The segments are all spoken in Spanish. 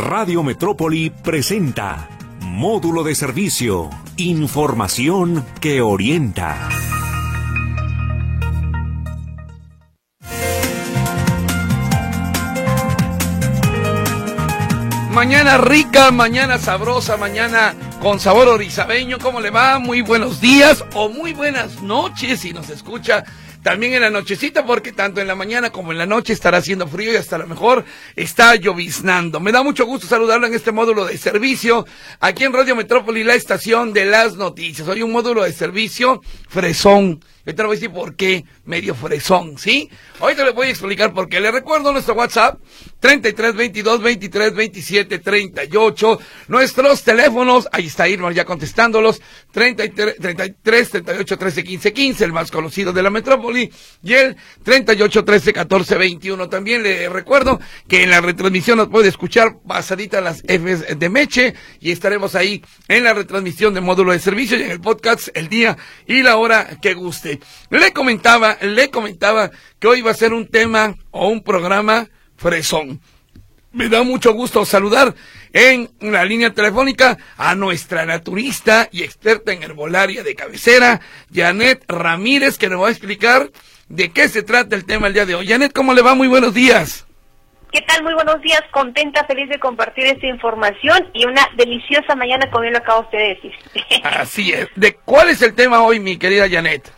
Radio Metrópoli presenta Módulo de Servicio, Información que orienta. Mañana rica, mañana sabrosa, mañana con sabor orizabeño. ¿Cómo le va? Muy buenos días o muy buenas noches si nos escucha también en la nochecita, porque tanto en la mañana como en la noche estará haciendo frío y hasta lo mejor está lloviznando. Me da mucho gusto saludarlo en este módulo de servicio aquí en Radio Metrópoli, la estación de las noticias. Hoy un módulo de servicio fresón. Yo te voy a decir por qué medio fresón, ¿sí? Te lo voy a explicar por qué. Le recuerdo nuestro WhatsApp, 33 22 23 27 38. Nuestros teléfonos, ahí está Irma ya contestándolos, 33, 33 38 13 15 15, el más conocido de la metrópoli, y el 38 13 14 21. También le recuerdo que en la retransmisión nos puede escuchar pasadita las Fs de Meche, y estaremos ahí en la retransmisión de módulo de servicio y en el podcast el día y la hora que guste. Le comentaba, le comentaba que hoy va a ser un tema o un programa fresón. Me da mucho gusto saludar en la línea telefónica a nuestra naturista y experta en herbolaria de cabecera, Janet Ramírez, que nos va a explicar de qué se trata el tema el día de hoy. Janet, ¿cómo le va? Muy buenos días. ¿Qué tal? Muy buenos días, contenta, feliz de compartir esta información y una deliciosa mañana como bien lo acaba usted de decir. Así es. ¿De cuál es el tema hoy, mi querida Janet?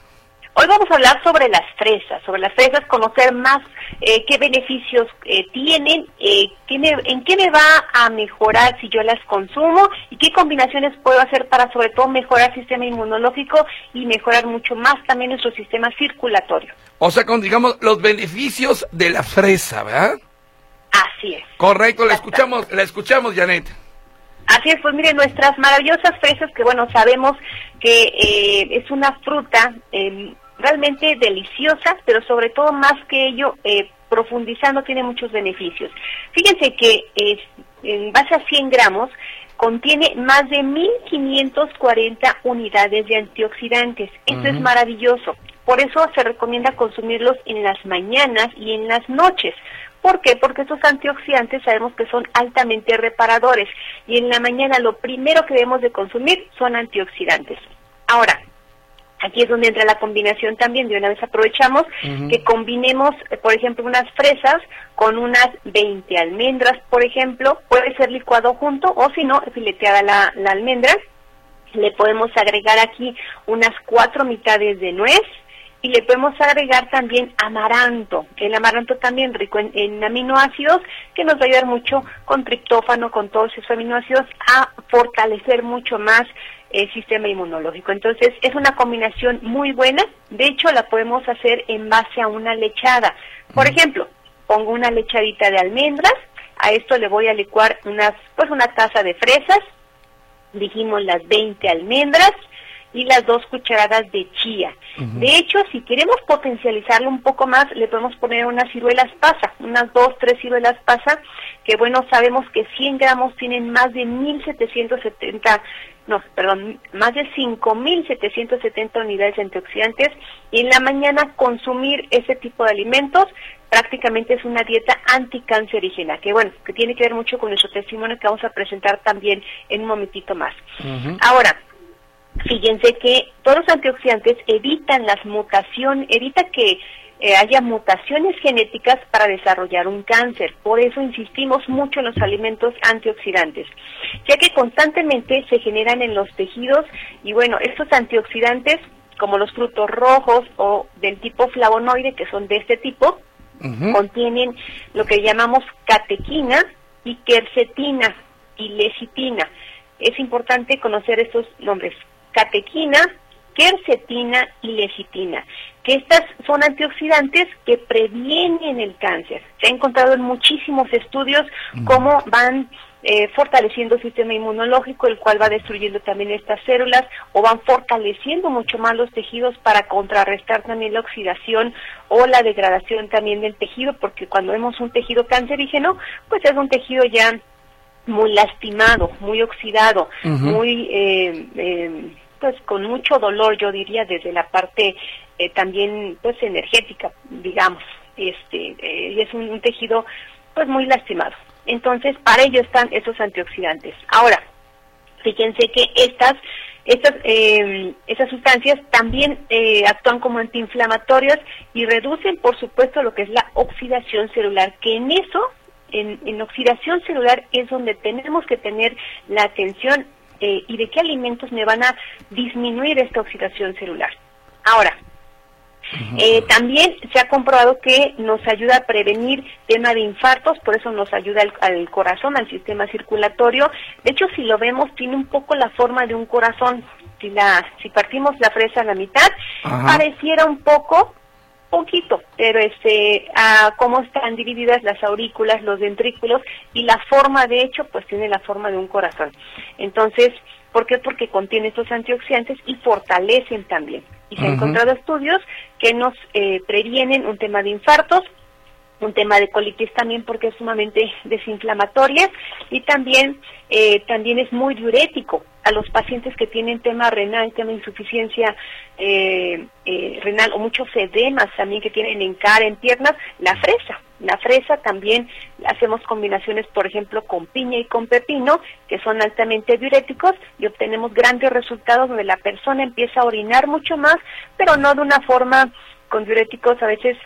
Hoy vamos a hablar sobre las fresas, sobre las fresas, conocer más eh, qué beneficios eh, tienen, eh, qué en qué me va a mejorar si yo las consumo y qué combinaciones puedo hacer para sobre todo mejorar el sistema inmunológico y mejorar mucho más también nuestro sistema circulatorio. O sea, con digamos los beneficios de la fresa, ¿verdad? Así es. Correcto, la escuchamos, la escuchamos, Janet. Así es, pues mire, nuestras maravillosas fresas, que bueno, sabemos que es una fruta eh, realmente deliciosas, pero sobre todo más que ello, eh, profundizando tiene muchos beneficios. Fíjense que en base a 100 gramos contiene más de 1.540 unidades de antioxidantes. Eso es maravilloso. Por eso se recomienda consumirlos en las mañanas y en las noches. ¿Por qué? Porque estos antioxidantes sabemos que son altamente reparadores y en la mañana lo primero que debemos de consumir son antioxidantes. Ahora, Aquí es donde entra la combinación también, de una vez aprovechamos que combinemos, eh, por ejemplo, unas fresas con unas 20 almendras, por ejemplo, puede ser licuado junto o si no, fileteada la, la almendra. Le podemos agregar aquí unas cuatro mitades de nuez, y le podemos agregar también amaranto. El amaranto también rico en, aminoácidos que nos va a ayudar mucho con triptófano, con todos esos aminoácidos a fortalecer mucho más el sistema inmunológico. Entonces es una combinación muy buena. De hecho la podemos hacer en base a una lechada. Por ejemplo, pongo una lechadita de almendras. A esto le voy a licuar unas, pues una taza de fresas. Dijimos las 20 almendras y las dos cucharadas de chía. De hecho, si queremos potencializarlo un poco más, le podemos poner unas ciruelas pasa, unas dos, tres ciruelas pasa, que bueno, sabemos que 100 gramos tienen más de 1770, no, perdón, más de 5770 unidades antioxidantes y en la mañana consumir ese tipo de alimentos prácticamente es una dieta anticancerígena, que bueno, que tiene que ver mucho con nuestro testimonio que vamos a presentar también en un momentito más. Ahora, fíjense que todos los antioxidantes evitan las mutaciones, evita que eh, haya mutaciones genéticas para desarrollar un cáncer. Por eso insistimos mucho en los alimentos antioxidantes, ya que constantemente se generan en los tejidos y bueno, estos antioxidantes como los frutos rojos o del tipo flavonoide, que son de este tipo, contienen lo que llamamos catequina y quercetina y lecitina. Es importante conocer estos nombres catequina, quercetina y lecitina, que estas son antioxidantes que previenen el cáncer. Se ha encontrado en muchísimos estudios cómo van eh, fortaleciendo el sistema inmunológico, el cual va destruyendo también estas células o van fortaleciendo mucho más los tejidos para contrarrestar también la oxidación o la degradación también del tejido, porque cuando vemos un tejido cancerígeno, pues es un tejido ya muy lastimado, muy oxidado, muy eh, eh, pues con mucho dolor, yo diría, desde la parte eh, también pues energética, digamos, este, eh, es un, tejido pues muy lastimado. Entonces, para ello están esos antioxidantes. Ahora, fíjense que estas estas, eh, esas sustancias también eh, actúan como antiinflamatorias y reducen, por supuesto, lo que es la oxidación celular, que en eso, en oxidación celular, es donde tenemos que tener la atención eh, y de qué alimentos me van a disminuir esta oxidación celular. Ahora, eh, también se ha comprobado que nos ayuda a prevenir tema de infartos, por eso nos ayuda al, corazón, al sistema circulatorio. De hecho, si lo vemos, tiene un poco la forma de un corazón. Si, la, si partimos la fresa a la mitad, pareciera un poco, poquito, pero este, a cómo están divididas las aurículas, los ventrículos y la forma, de hecho, pues tiene la forma de un corazón. Entonces, ¿por qué? Porque contiene estos antioxidantes y fortalecen también y se han encontrado estudios que nos eh, previenen un tema de infartos, un tema de colitis también porque es sumamente desinflamatoria y también eh, también es muy diurético a los pacientes que tienen tema renal, tema de insuficiencia eh, renal o muchos edemas también que tienen en cara, en piernas, la fresa. La fresa también hacemos combinaciones, por ejemplo, con piña y con pepino, que son altamente diuréticos y obtenemos grandes resultados donde la persona empieza a orinar mucho más, pero no de una forma con diuréticos a veces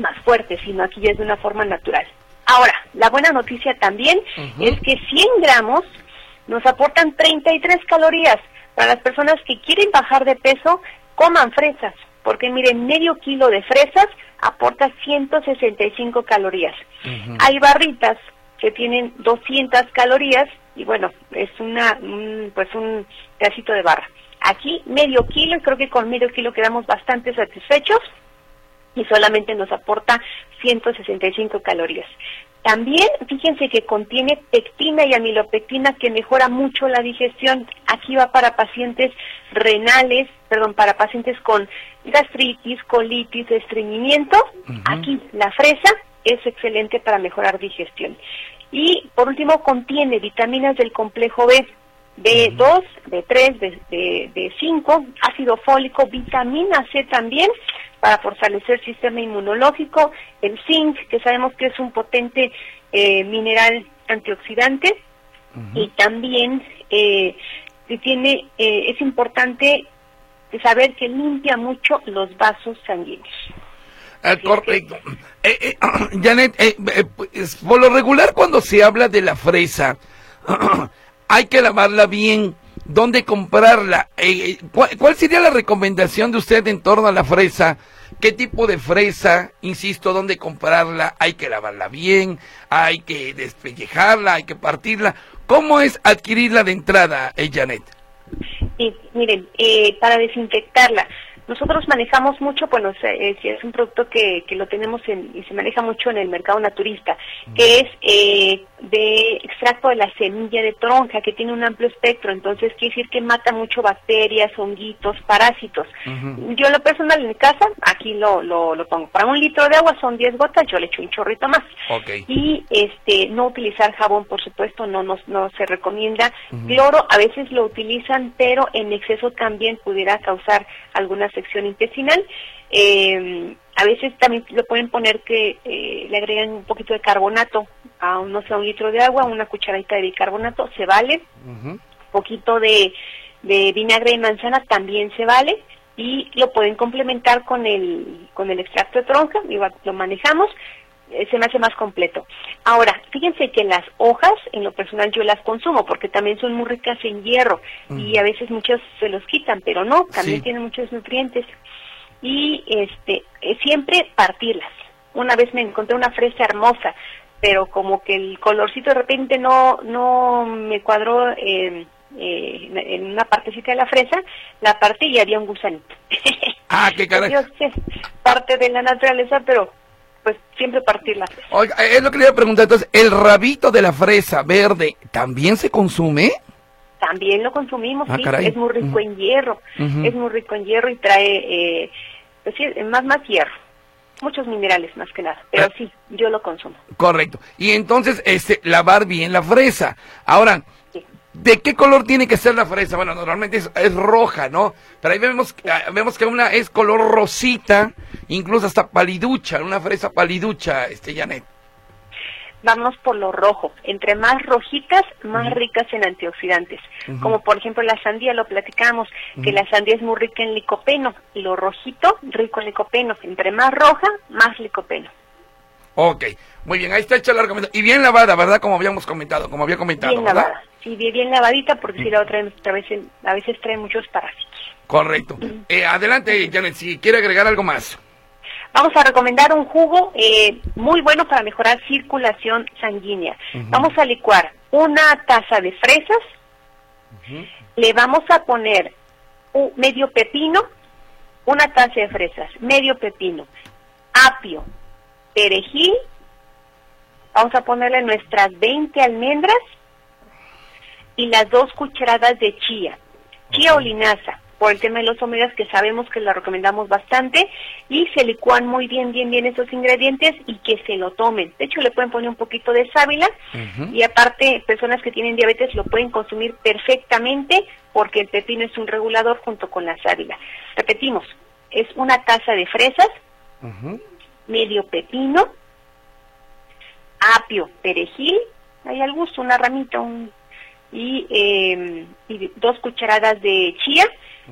más fuertes, sino aquí ya es de una forma natural. Ahora, la buena noticia también es que 100 gramos nos aportan 33 calorías. Para las personas que quieren bajar de peso, coman fresas, porque miren, medio kilo de fresas aporta 165 calorías. Hay barritas que tienen 200 calorías y bueno, es una pues un pedacito de barra. Aquí medio kilo creo que con medio kilo quedamos bastante satisfechos y solamente nos aporta 165 calorías. También fíjense que contiene pectina y amilopectina que mejora mucho la digestión. Aquí va para pacientes renales, perdón, para pacientes con gastritis, colitis, estreñimiento. Aquí la fresa es excelente para mejorar digestión. Y por último contiene vitaminas del complejo B, B2, B3, B, B5, ácido fólico, vitamina C también para fortalecer el sistema inmunológico, el zinc, que sabemos que es un potente eh, mineral antioxidante, y también eh, tiene, eh, es importante saber que limpia mucho los vasos sanguíneos. correcto. Janet, pues, por lo regular cuando se habla de la fresa, hay que lavarla bien. ¿Dónde comprarla? Eh, eh, ¿cuál, sería la recomendación de usted en torno a la fresa? ¿Qué tipo de fresa? Insisto, ¿dónde comprarla? Hay que lavarla bien, hay que despellejarla, hay que partirla. ¿Cómo es adquirirla de entrada, eh, Janet? Sí, miren, eh, para desinfectarla, nosotros manejamos mucho, bueno, es, es un producto que, que lo tenemos en, y se maneja mucho en el mercado naturista, que es eh, de extracto de la semilla de tronja, que tiene un amplio espectro, entonces quiere decir que mata mucho bacterias, honguitos, parásitos. Yo lo personal en mi casa, aquí lo, lo, lo, pongo. Para un litro de agua son 10 gotas, yo le echo un chorrito más. Y este no utilizar jabón, por supuesto, no, no, no se recomienda. Cloro a veces lo utilizan, pero en exceso también pudiera causar algunas sección intestinal. Eh, a veces también lo pueden poner que eh, le agregan un poquito de carbonato a un, no sé, un litro de agua, una cucharadita de bicarbonato, se vale. Un poquito de, de vinagre de manzana también se vale y lo pueden complementar con el con el extracto de tronca, igual lo manejamos eh, se me hace más completo. Ahora, fíjense que las hojas, en lo personal yo las consumo porque también son muy ricas en hierro y a veces muchos se los quitan, pero no, también tienen muchos nutrientes. Y este, eh, siempre partirlas. Una vez me encontré una fresa hermosa, pero como que el colorcito de repente no, no me cuadró eh, en una partecita de la fresa, la partí y había un gusanito. Ah, qué caray. parte de la naturaleza, pero pues siempre partirla. Oiga, es lo que le iba a preguntar, entonces, ¿el rabito de la fresa verde también se consume? También lo consumimos, ah, sí, es muy rico en hierro, es muy rico en hierro y trae, eh, pues más, más hierro, muchos minerales más que nada, pero ah. sí, yo lo consumo. Correcto, y entonces, este, lavar bien la fresa. Ahora, ¿De qué color tiene que ser la fresa? Bueno, normalmente es, roja, ¿no? Pero ahí vemos, ah, vemos que una es color rosita, incluso hasta paliducha, una fresa paliducha, este Janet. Vamos por lo rojo. Entre más rojitas, más ricas en antioxidantes. Como por ejemplo la sandía, lo platicamos, que la sandía es muy rica en licopeno. Lo rojito, rico en licopeno. Entre más roja, más licopeno. Ok, muy bien, ahí está hecha la recomendación. Y bien lavada, ¿verdad? Como habíamos comentado, como había comentado, bien ¿verdad? Lavada. Sí, bien, lavadita, porque si la otra a veces, a veces trae muchos parásitos. Correcto. Eh, adelante, Janet, si quiere agregar algo más. Vamos a recomendar un jugo eh, muy bueno para mejorar circulación sanguínea. Vamos a licuar una taza de fresas, le vamos a poner un medio pepino, una taza de fresas, medio pepino, apio, perejil, vamos a ponerle nuestras 20 almendras y las dos cucharadas de chía, chía o linaza por el tema de los omegas que sabemos que lo recomendamos bastante y se licúan muy bien, bien, bien esos ingredientes y que se lo tomen. De hecho, le pueden poner un poquito de sábila y aparte, personas que tienen diabetes lo pueden consumir perfectamente porque el pepino es un regulador junto con la sábila. Repetimos, es una taza de fresas, medio pepino, apio, perejil, hay al gusto, una ramita, un, y, eh, y dos cucharadas de chía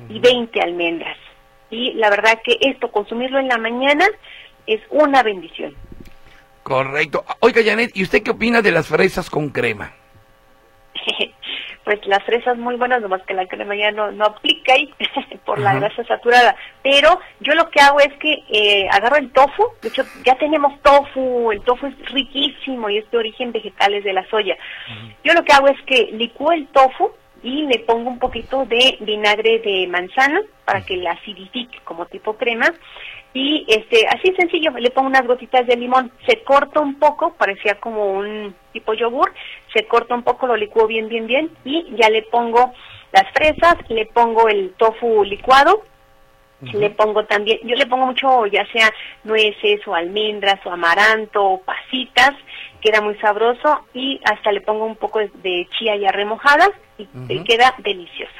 y 20 almendras. Y la verdad que esto, consumirlo en la mañana, es una bendición. Correcto. Oiga, Janet, ¿y usted qué opina de las fresas con crema? pues las fresas muy buenas, nomás que la crema ya no, no aplica ahí por la grasa saturada. Pero yo lo que hago es que eh, agarro el tofu, de hecho ya tenemos tofu, el tofu es riquísimo y es de origen vegetal, es de la soya. Yo lo que hago es que licúo el tofu, y le pongo un poquito de vinagre de manzana para que la acidifique como tipo crema. Y este así sencillo le pongo unas gotitas de limón. Se corta un poco parecía como un tipo yogur se corta un poco lo licuo bien bien bien y ya le pongo las fresas le pongo el tofu licuado le pongo también yo le pongo mucho ya sea nueces o almendras o amaranto o pasitas queda muy sabroso y hasta le pongo un poco de chía ya remojada y queda delicioso.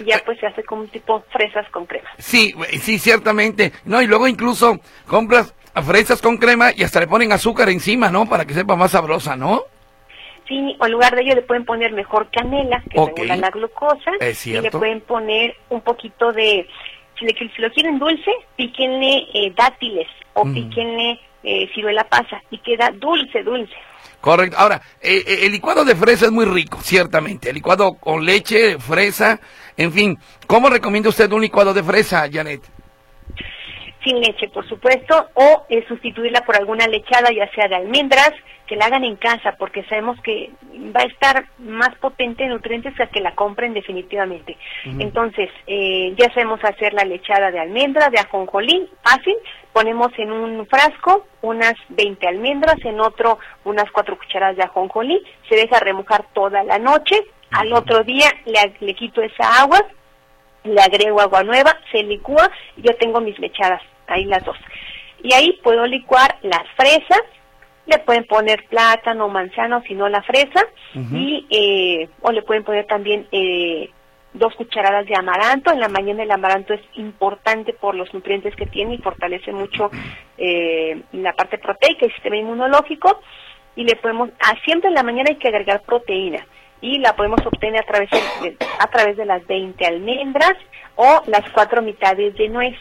Y ya pues se hace como un tipo fresas con crema. Sí, sí, ciertamente. No, y luego incluso compras fresas con crema y hasta le ponen azúcar encima, ¿no? Para que sepa más sabrosa, ¿no? Sí, o en lugar de ello le pueden poner mejor canela, que regula la glucosa. y le pueden poner un poquito de, si, si lo quieren dulce, píquenle eh, dátiles o píquenle eh, ciruela pasa y queda dulce, dulce. Correcto. Ahora, eh, eh, el licuado de fresa es muy rico, ciertamente. El licuado con leche, fresa, en fin. ¿Cómo recomienda usted un licuado de fresa, Janet? Sin leche, por supuesto, o sustituirla por alguna lechada, ya sea de almendras, que la hagan en casa porque sabemos que va a estar más potente en nutrientes a que la compren definitivamente. Entonces, eh, ya sabemos hacer la lechada de almendra, de ajonjolí, fácil, ponemos en un frasco unas 20 almendras, en otro unas 4 cucharadas de ajonjolí, se deja remojar toda la noche, al otro día le, le quito esa agua, le agrego agua nueva, se licúa y yo tengo mis lechadas, ahí las dos. Y ahí puedo licuar las fresas, le pueden poner plátano, manzana o si no la fresa y eh, o le pueden poner también eh, dos cucharadas de amaranto. En la mañana el amaranto es importante por los nutrientes que tiene y fortalece mucho eh, la parte proteica y sistema inmunológico. Y le podemos, ah, siempre en la mañana hay que agregar proteína y la podemos obtener a través de, a través de las 20 almendras o las cuatro mitades de nuez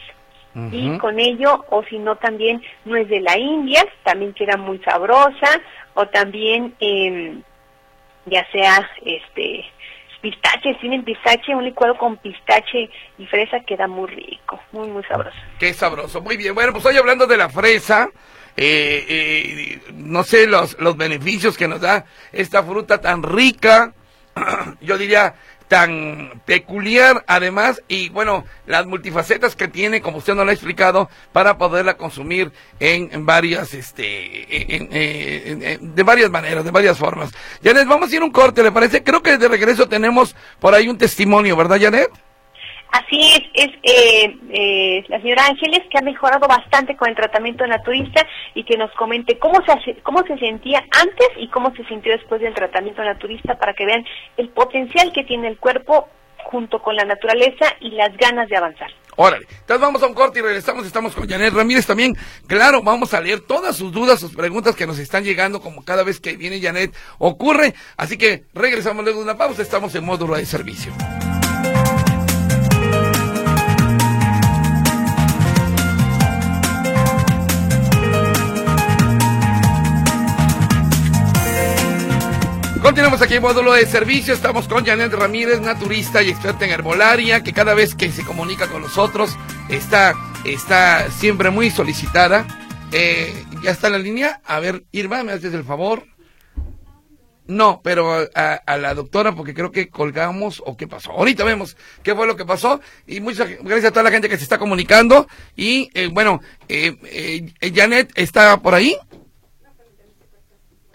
y con ello, o si no también nuez de la India, también queda muy sabrosa, o también eh, ya sea este pistache, tienen pistache, un licuado con pistache y fresa queda muy rico, muy muy sabroso. Qué sabroso, muy bien. Bueno, pues hoy hablando de la fresa, eh, eh, no sé los, los beneficios que nos da esta fruta tan rica, yo diría tan peculiar además y bueno las multifacetas que tiene como usted nos lo ha explicado para poderla consumir en, varias este en, de varias maneras de varias formas. Janet vamos a ir un corte le parece creo que de regreso tenemos por ahí un testimonio verdad Janet Así es, es eh, eh, la señora Ángeles que ha mejorado bastante con el tratamiento naturista y que nos comente cómo se, cómo se sentía antes y cómo se sintió después del tratamiento naturista para que vean el potencial que tiene el cuerpo junto con la naturaleza y las ganas de avanzar. Órale. Entonces vamos a un corte y regresamos. Estamos con Janet Ramírez también. Claro, vamos a leer todas sus dudas, sus preguntas que nos están llegando, como cada vez que viene Janet ocurre. Así que regresamos luego de una pausa. Estamos en módulo de servicio. Continuamos aquí en módulo de servicio. Estamos con Janet Ramírez, naturista y experta en herbolaria, que cada vez que se comunica con nosotros está, está siempre muy solicitada. Eh, ¿Ya está en la línea? A ver, Irma, ¿me haces el favor? No, pero a, la doctora, porque creo que colgamos o qué pasó. Ahorita vemos qué fue lo que pasó. Y muchas gracias a toda la gente que se está comunicando. Y eh, bueno, eh, eh, Janet está por ahí.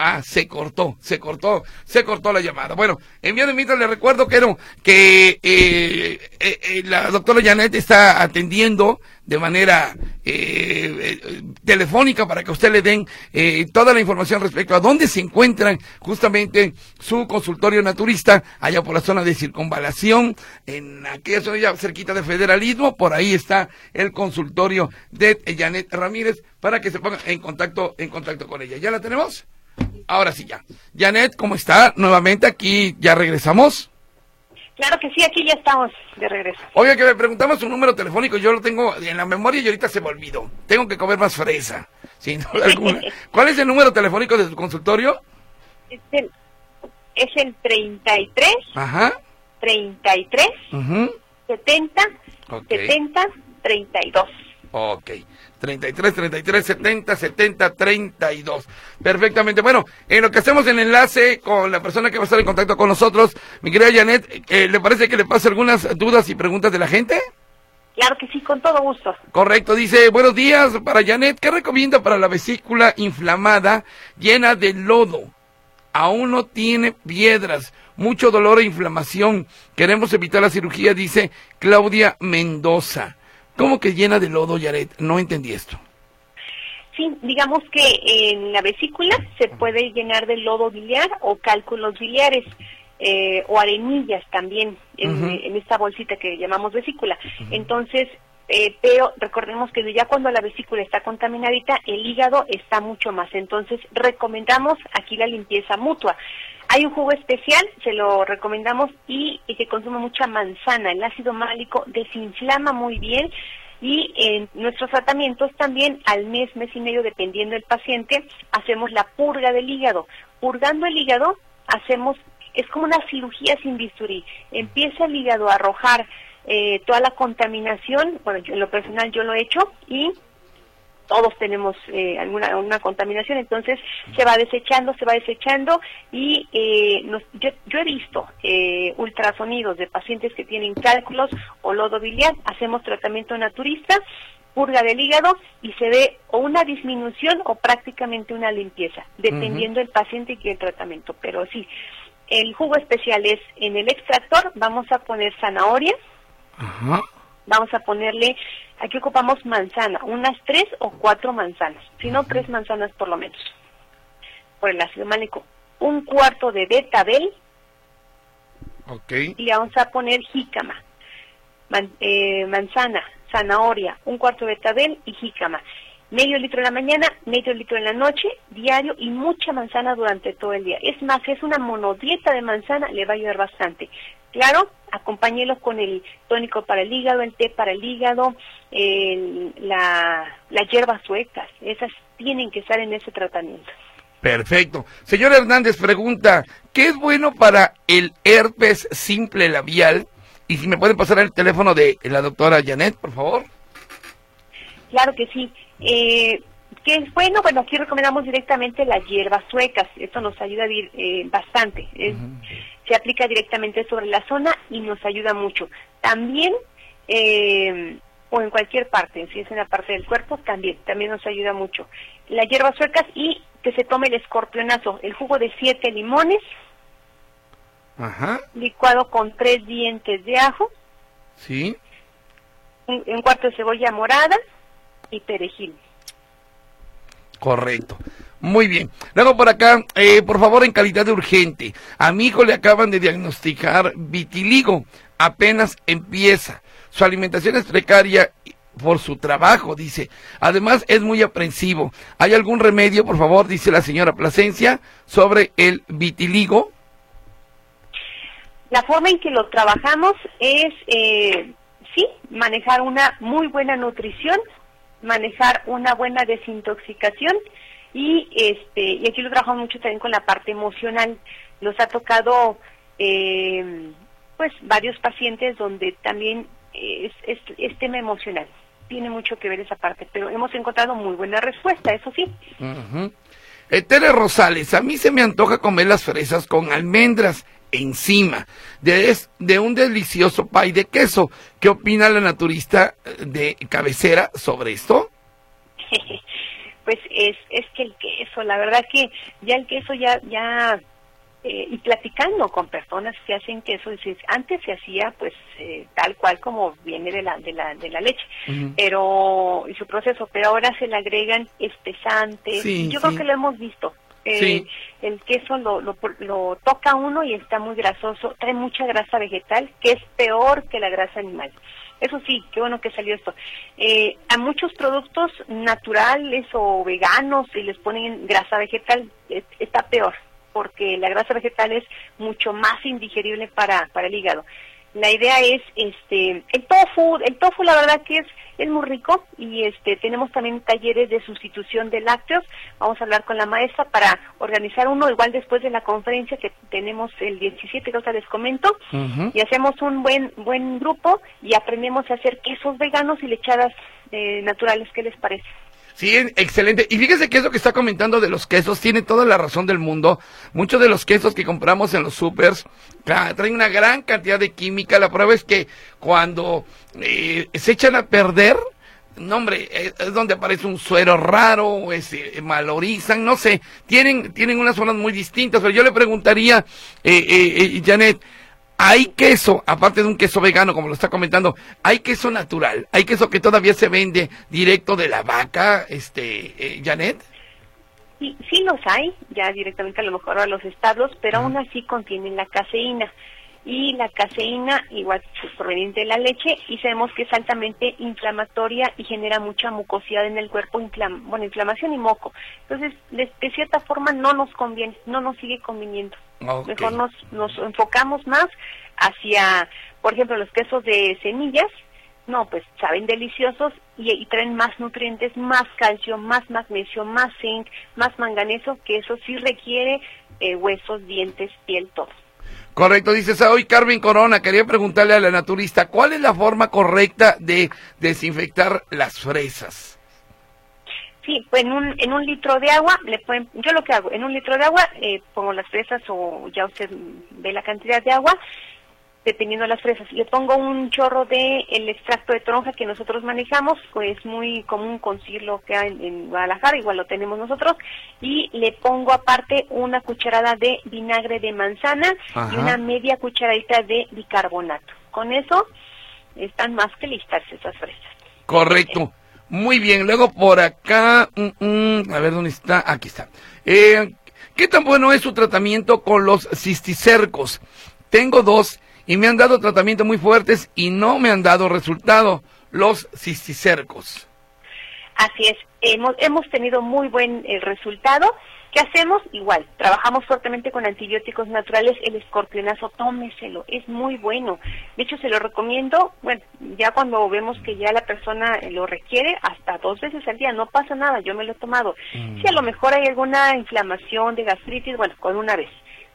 Ah, se cortó, se cortó, se cortó la llamada. Bueno, en vía de mientras le recuerdo que, que eh, eh, eh, la doctora Janet está atendiendo de manera telefónica para que usted le den toda la información respecto a dónde se encuentran justamente su consultorio naturista, allá por la zona de circunvalación, en aquella zona ya cerquita de federalismo, por ahí está el consultorio de Janet Ramírez para que se ponga en contacto, en contacto con ella. ¿Ya la tenemos? Ahora sí ya. Janet, ¿cómo está? Nuevamente aquí, ¿ya regresamos? Claro que sí, aquí ya estamos de regreso. Oiga, que me preguntamos su número telefónico, yo lo tengo en la memoria y ahorita se me olvidó. Tengo que comer más fresa, sin duda alguna. ¿Cuál es el número telefónico de su consultorio? Es el, es el 33. Ajá. 33. Uh 70. 70. 32. Ok. 33, 33, 70, 70, 32. Perfectamente. Bueno, en lo que hacemos el enlace con la persona que va a estar en contacto con nosotros, mi querida Janet, eh, ¿le parece que le pase algunas dudas y preguntas de la gente? Claro que sí, con todo gusto. Correcto, dice, buenos días para Janet, ¿qué recomienda para la vesícula inflamada llena de lodo? Aún no tiene piedras, mucho dolor e inflamación. Queremos evitar la cirugía, dice Claudia Mendoza. ¿Cómo que llena de lodo, Yaret? No entendí esto. Sí, digamos que en la vesícula se puede llenar de lodo biliar o cálculos biliares. Eh, o arenillas también en, esta bolsita que llamamos vesícula. Entonces, eh, pero recordemos que ya cuando la vesícula está contaminadita, el hígado está mucho más. Entonces, recomendamos aquí la limpieza mutua. Hay un jugo especial, se lo recomendamos y, que consume mucha manzana. El ácido málico desinflama muy bien y en nuestros tratamientos también al mes, mes y medio, dependiendo del paciente, hacemos la purga del hígado. Purgando el hígado, hacemos, es como una cirugía sin bisturí. Empieza el hígado a arrojar eh, toda la contaminación, bueno, yo, en lo personal yo lo he hecho y todos tenemos eh, alguna una contaminación, entonces se va desechando, se va desechando y eh, yo, yo, he visto eh, ultrasonidos de pacientes que tienen cálculos o lodo biliar, hacemos tratamiento naturista, purga del hígado y se ve o una disminución o prácticamente una limpieza, dependiendo del paciente y el tratamiento. Pero sí, el jugo especial es en el extractor, vamos a poner zanahoria, vamos a ponerle Aquí ocupamos manzana, unas tres o cuatro manzanas, si no tres manzanas por lo menos. Por el ácido málico. Un cuarto de betabel. Ok. Y vamos a poner jícama. Eh, manzana, zanahoria, un cuarto de betabel y jícama. Medio litro en la mañana, medio litro en la noche, diario y mucha manzana durante todo el día. Es más, es una monodieta de manzana, le va a ayudar bastante. Claro, acompáñelo con el tónico para el hígado, el té para el hígado, la, las hierbas suecas, esas tienen que estar en ese tratamiento. Perfecto. Señor Hernández pregunta, ¿qué es bueno para el herpes simple labial? Y si me pueden pasar el teléfono de la doctora Janet, por favor. Claro que sí. Eh, ¿Qué es bueno? Bueno, aquí recomendamos directamente las hierbas suecas. Esto nos ayuda eh, bastante se aplica directamente sobre la zona y nos ayuda mucho. También, eh, o en cualquier parte, si es en la parte del cuerpo, también, también nos ayuda mucho. Las hierbas suecas y que se tome el escorpionazo, el jugo de siete limones, licuado con tres dientes de ajo, sí. un cuarto de cebolla morada y perejil. Correcto. Muy bien. Luego por acá, eh, por favor, en calidad de urgente. A mi hijo le acaban de diagnosticar vitiligo. Apenas empieza. Su alimentación es precaria por su trabajo, dice. Además, es muy aprensivo. ¿Hay algún remedio, por favor, dice la señora Plasencia, sobre el vitiligo? La forma en que lo trabajamos es, eh, sí, manejar una muy buena nutrición, manejar una buena desintoxicación y este y aquí lo trabajamos mucho también con la parte emocional. Nos ha tocado eh, pues varios pacientes donde también es, es, tema emocional. Tiene mucho que ver esa parte, pero hemos encontrado muy buena respuesta, eso sí. Etere Rosales, a mí se me antoja comer las fresas con almendras encima de, de un delicioso pay de queso. ¿Qué opina la naturista de cabecera sobre esto? pues es, es que el queso, la verdad que ya el queso ya, ya eh, y platicando con personas que hacen queso, dices, antes se hacía pues eh, tal cual como viene de la de la, de la leche, pero y su proceso, pero ahora se le agregan espesantes. Yo creo que lo hemos visto. Eh, el queso lo, lo, lo toca uno y está muy grasoso, trae mucha grasa vegetal, que es peor que la grasa animal. Eso sí, qué bueno que salió esto. Eh, a muchos productos naturales o veganos, si les ponen grasa vegetal, está peor porque la grasa vegetal es mucho más indigerible para, para el hígado. La idea es este el tofu, el tofu la verdad que es es muy rico y este tenemos también talleres de sustitución de lácteos. Vamos a hablar con la maestra para organizar uno igual después de la conferencia que tenemos el 17 que os les comento y hacemos un buen buen grupo y aprendemos a hacer quesos veganos y lechadas eh, naturales. ¿Qué les parece? Sí, excelente. Y fíjese que eso que está comentando de los quesos tiene toda la razón del mundo. Muchos de los quesos que compramos en los supers traen una gran cantidad de química. La prueba es que cuando eh, se echan a perder, no hombre, es, donde aparece un suero raro, es, eh, malorizan, no sé, tienen, tienen unas zonas muy distintas. Pero yo le preguntaría, eh, eh Janet, hay queso, aparte de un queso vegano, como lo está comentando, hay queso natural, hay queso que todavía se vende directo de la vaca, este, eh, Janet. Sí, sí los hay, ya directamente a lo mejor a los estados, pero aún así contienen la caseína. Y la caseína, igual proveniente de la leche, y sabemos que es altamente inflamatoria y genera mucha mucosidad en el cuerpo, bueno, inflamación y moco. Entonces, de, de cierta forma no nos conviene, no nos sigue conviniendo. Mejor nos, nos enfocamos más hacia, por ejemplo, los quesos de semillas, no, pues saben deliciosos y, traen más nutrientes, más calcio, más magnesio, más zinc, más manganeso, que eso sí requiere eh, huesos, dientes, piel, todo. Correcto, dice hoy Carmen Corona, quería preguntarle a la naturista, ¿cuál es la forma correcta de desinfectar las fresas? Sí, pues en un, en un litro de agua, le pueden, yo lo que hago, en un litro de agua eh, pongo las fresas o ya usted ve la cantidad de agua, dependiendo de las fresas. Le pongo un chorro de el extracto de tronja que nosotros manejamos, pues es muy común conseguirlo que hay en, Guadalajara, igual lo tenemos nosotros, y le pongo aparte una cucharada de vinagre de manzana y una media cucharadita de bicarbonato. Con eso están más que listas esas fresas. Correcto. Muy bien, luego por acá, mm, mm, a ver dónde está, aquí está. Eh, ¿Qué tan bueno es su tratamiento con los cisticercos? Tengo dos y me han dado tratamiento muy fuertes y no me han dado resultado los cisticercos. Así es, hemos, hemos tenido muy buen eh, resultado ¿Qué hacemos? Igual, trabajamos fuertemente con antibióticos naturales, el escorpionazo, tómeselo, es muy bueno. De hecho, se lo recomiendo, bueno, ya cuando vemos que ya la persona lo requiere, hasta dos veces al día, no pasa nada, yo me lo he tomado. Si a lo mejor hay alguna inflamación de gastritis, bueno, con una vez.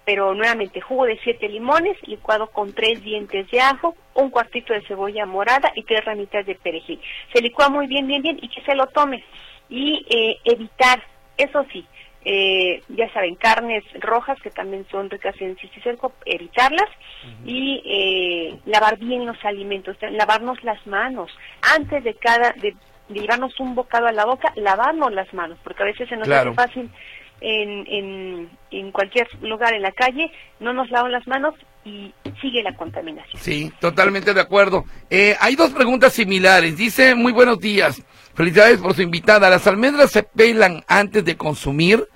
Pero nuevamente, jugo de siete limones, licuado con tres dientes de ajo, un cuartito de cebolla morada y tres ramitas de perejil. Se licúa muy bien, bien, bien y que se lo tome. Y eh, evitar, eso sí, eh, ya saben, carnes rojas que también son ricas en cisticerco, evitarlas y eh, lavar bien los alimentos, lavarnos las manos antes de cada de, llevarnos un bocado a la boca, lavarnos las manos, porque a veces se nos hace fácil en, en, en cualquier lugar en la calle, no nos lavamos las manos y sigue la contaminación. Sí, totalmente de acuerdo. Eh, hay dos preguntas similares. Dice, muy buenos días. Felicidades por su invitada. ¿Las almendras se pelan antes de consumir?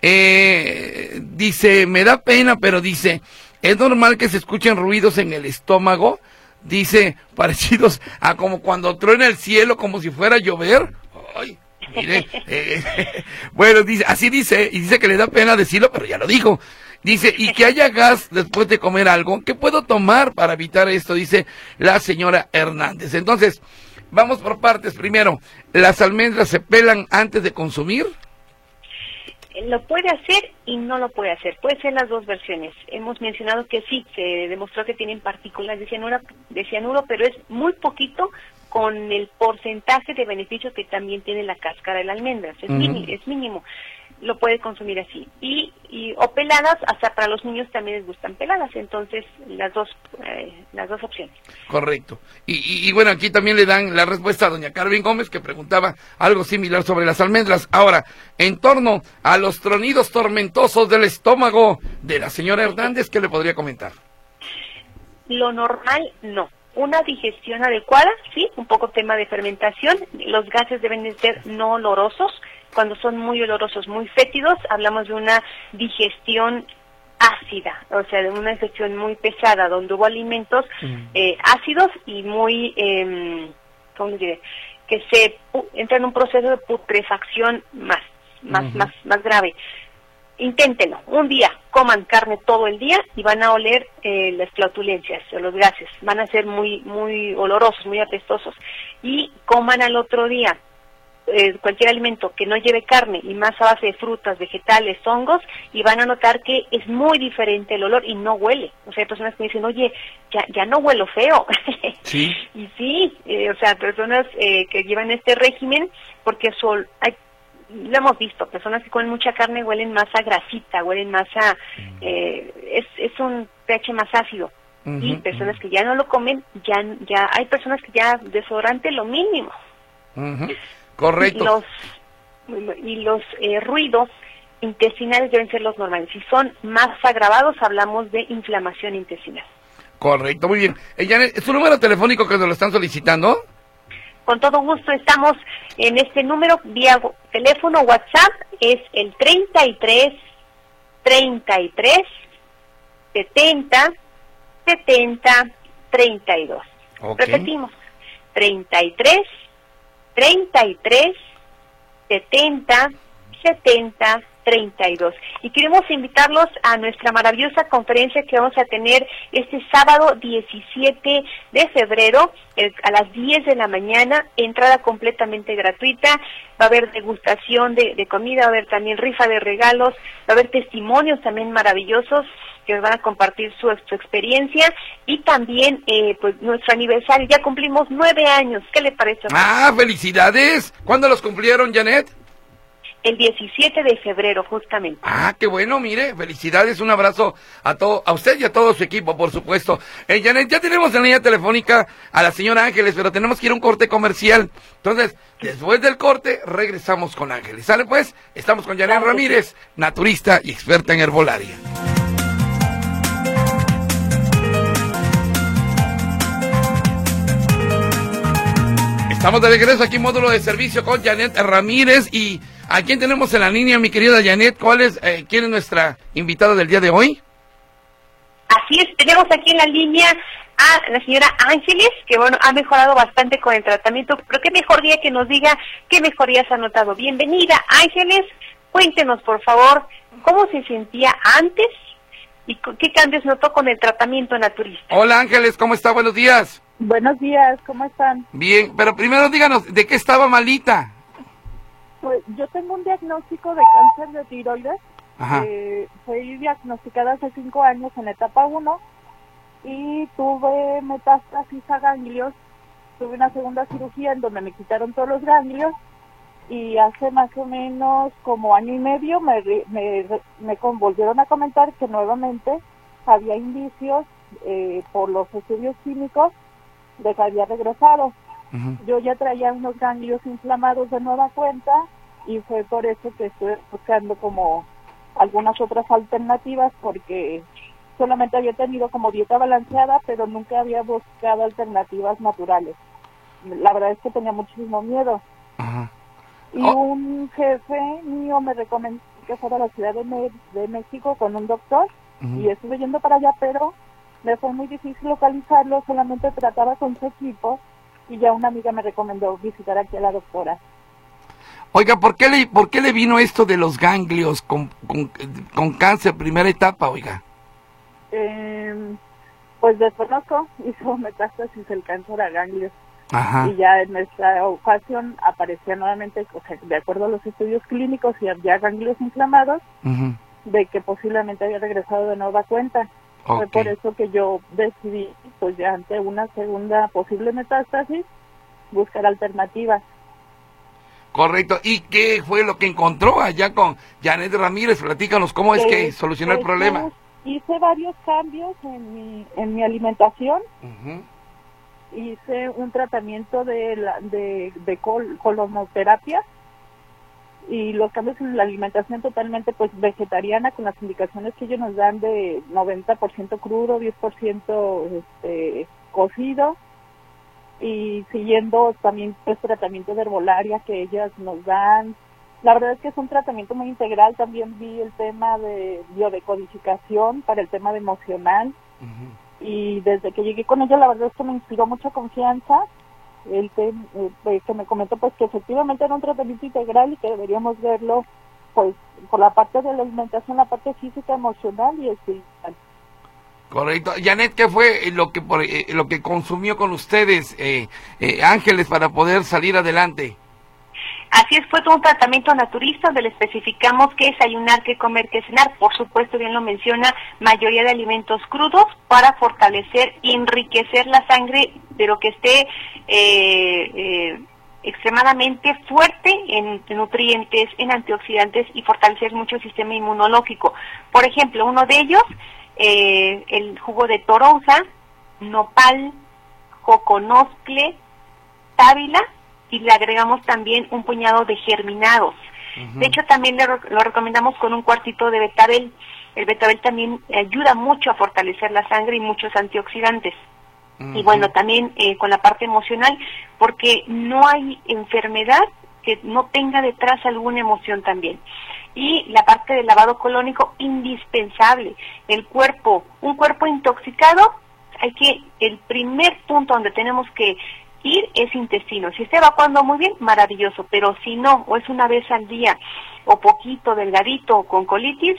Eh, dice, me da pena, pero dice, ¿es normal que se escuchen ruidos en el estómago? dice, parecidos a como cuando truena el cielo como si fuera a llover. Ay, eh, bueno, dice, así dice, y dice que le da pena decirlo, pero ya lo dijo. Dice, y que haya gas después de comer algo, ¿qué puedo tomar para evitar esto? Dice la señora Hernández. Entonces, vamos por partes. Primero, ¿las almendras se pelan antes de consumir? lo puede hacer y no lo puede hacer. Puede ser las dos versiones. Hemos mencionado que sí, se demostró que tienen partículas de cianuro, pero es muy poquito con el porcentaje de beneficio que también tiene la cáscara de la almendra. Es, mínimo, es mínimo lo puede consumir así. Y, y, o peladas, hasta para los niños también les gustan peladas, entonces las dos, eh, las dos opciones. Correcto. Y, y, bueno, aquí también le dan la respuesta a doña Carmen Gómez, que preguntaba algo similar sobre las almendras. Ahora, en torno a los tronidos tormentosos del estómago de la señora Hernández, ¿qué le podría comentar? Lo normal, no. Una digestión adecuada, sí, un poco tema de fermentación. Los gases deben de ser no olorosos cuando son muy olorosos, muy fétidos, hablamos de una digestión ácida, o sea, de una digestión muy pesada, donde hubo alimentos mm. eh, ácidos y muy, eh, ¿cómo diré? Que se entra en un proceso de putrefacción más, más, más, más grave. Inténtenlo, un día coman carne todo el día y van a oler eh, las flatulencias o los gases, van a ser muy, muy olorosos, muy apestosos. Y coman al otro día eh, cualquier alimento que no lleve carne y más a base de frutas, vegetales, hongos, y van a notar que es muy diferente el olor y no huele. O sea, hay personas que me dicen, oye, ya, ya no huelo feo. Sí. y sí, eh, o sea, personas eh, que llevan este régimen, porque sol, hay, lo hemos visto, personas que comen mucha carne huelen más a grasita, huelen más a... Mm. es, es un pH más ácido. y personas que ya no lo comen, ya, ya hay personas que ya desodorante lo mínimo. Correcto. Los, y los eh, ruidos intestinales deben ser los normales. Si son más agravados, hablamos de inflamación intestinal. Correcto, muy bien. Eh, ¿Es su número telefónico que nos lo están solicitando? Con todo gusto estamos en este número vía teléfono WhatsApp, es el 33 33 70 70 32. Repetimos, 33 33 70 70 32. Y queremos invitarlos a nuestra maravillosa conferencia que vamos a tener este sábado 17 de febrero a las 10 de la mañana, entrada completamente gratuita, va a haber degustación de, comida, va a haber también rifa de regalos, va a haber testimonios también maravillosos que van a compartir su, experiencia y también eh, pues nuestro aniversario. Ya cumplimos nueve años. ¿Qué le parece? Ah, felicidades. ¿Cuándo los cumplieron, Janet? El 17 de febrero, justamente. Ah, qué bueno, mire, felicidades, un abrazo a todo, a usted y a todo su equipo, por supuesto. Eh, Janet, ya tenemos en línea telefónica a la señora Ángeles, pero tenemos que ir a un corte comercial. Entonces, después del corte, regresamos con Ángeles. ¿Sale pues? Estamos con Janet Ramírez, naturista y experta en herbolaria. Estamos de regreso aquí en módulo de servicio con Janet Ramírez y ¿a quién tenemos en la línea, mi querida Janet? ¿Cuál es, eh, quién es nuestra invitada del día de hoy? Así es, tenemos aquí en la línea a la señora Ángeles, que bueno, ha mejorado bastante con el tratamiento, pero qué mejor día que nos diga qué mejorías ha notado. Bienvenida, Ángeles, cuéntenos por favor cómo se sentía antes y qué cambios notó con el tratamiento naturista. Hola Ángeles, ¿cómo está? Buenos días. Buenos días, ¿cómo están? Bien, pero primero díganos, ¿de qué estaba malita? Pues yo tengo un diagnóstico de cáncer de tiroides. Eh, fui diagnosticada hace cinco años en etapa 1 y tuve metástasis a ganglios. Tuve una segunda cirugía en donde me quitaron todos los ganglios y hace más o menos como año y medio me, me, me volvieron a comentar que nuevamente había indicios eh, por los estudios químicos de que había regresado. Yo ya traía unos ganglios inflamados de nueva cuenta y fue por eso que estoy buscando como algunas otras alternativas porque solamente había tenido como dieta balanceada, pero nunca había buscado alternativas naturales. La verdad es que tenía muchísimo miedo. Y oh. un jefe mío me recomendó que fuera a la Ciudad de, de México con un doctor y estuve yendo para allá, pero me fue muy difícil localizarlo, solamente trataba con su equipo y ya una amiga me recomendó visitar aquí a la doctora. Oiga, ¿por qué le, por qué le vino esto de los ganglios con, con, cáncer primera etapa, oiga? Eh, pues desconozco, hizo metástasis el cáncer a ganglios. Y ya en esta ocasión aparecía nuevamente, o sea, de acuerdo a los estudios clínicos, y había ganglios inflamados, de que posiblemente había regresado de nueva cuenta. Fue por eso que yo decidí, pues ya ante una segunda posible metástasis, buscar alternativas. Correcto. ¿Y qué fue lo que encontró allá con Janet Ramírez? Platícanos cómo es que solucionó el problema. Hice varios cambios en mi, en mi alimentación. Hice un tratamiento de, la, de, de colonoterapia y los cambios en la alimentación totalmente pues vegetariana con las indicaciones que ellos nos dan de 90% crudo, 10% este, cocido y siguiendo también pues tratamiento de herbolaria que ellas nos dan. La verdad es que es un tratamiento muy integral, también vi el tema de biodecodificación para el tema de emocional y desde que llegué con ella la verdad es que me inspiró mucha confianza el eh, que me comentó pues que efectivamente era un tratamiento integral y que deberíamos verlo pues por la parte de la alimentación, la parte física, emocional y espiritual. Correcto. Janet, ¿qué fue lo que por, eh, lo que consumió con ustedes, eh, eh, Ángeles, para poder salir adelante? Así es, fue todo un tratamiento naturista donde le especificamos qué desayunar, qué comer, qué cenar. Por supuesto, bien lo menciona, mayoría de alimentos crudos para fortalecer y enriquecer la sangre, pero que esté eh, eh, extremadamente fuerte en nutrientes, en antioxidantes y fortalecer mucho el sistema inmunológico. Por ejemplo, uno de ellos, eh, el jugo de toronja, nopal, joconoscle, tábila y le agregamos también un puñado de germinados. De hecho, también lo recomendamos con un cuartito de betabel. El betabel también ayuda mucho a fortalecer la sangre y muchos antioxidantes. Y bueno, también eh, con la parte emocional, porque no hay enfermedad que no tenga detrás alguna emoción también. Y la parte del lavado colónico, indispensable. El cuerpo, un cuerpo intoxicado, hay que, el primer punto donde tenemos que ir es intestino. Si está evacuando muy bien, maravilloso, pero si no, o es una vez al día, o poquito, delgadito, o con colitis,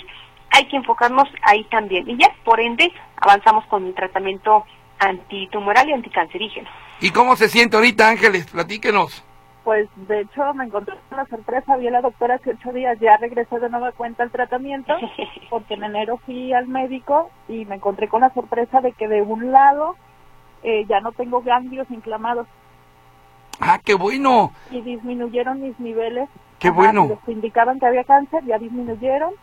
hay que enfocarnos ahí también. Y ya, por ende, avanzamos con el tratamiento antitumoral y anticancerígeno. ¿Y cómo se siente ahorita, Ángeles? Platíquenos. Pues de hecho me encontré una sorpresa, vi a la doctora hace ocho días, ya regresé de nueva cuenta al tratamiento, porque en enero fui al médico y me encontré con la sorpresa de que de un lado eh, ya no tengo ganglios inflamados. Ah, qué bueno. Y disminuyeron mis niveles. Qué bueno. Los indicaban que había cáncer, ya disminuyeron.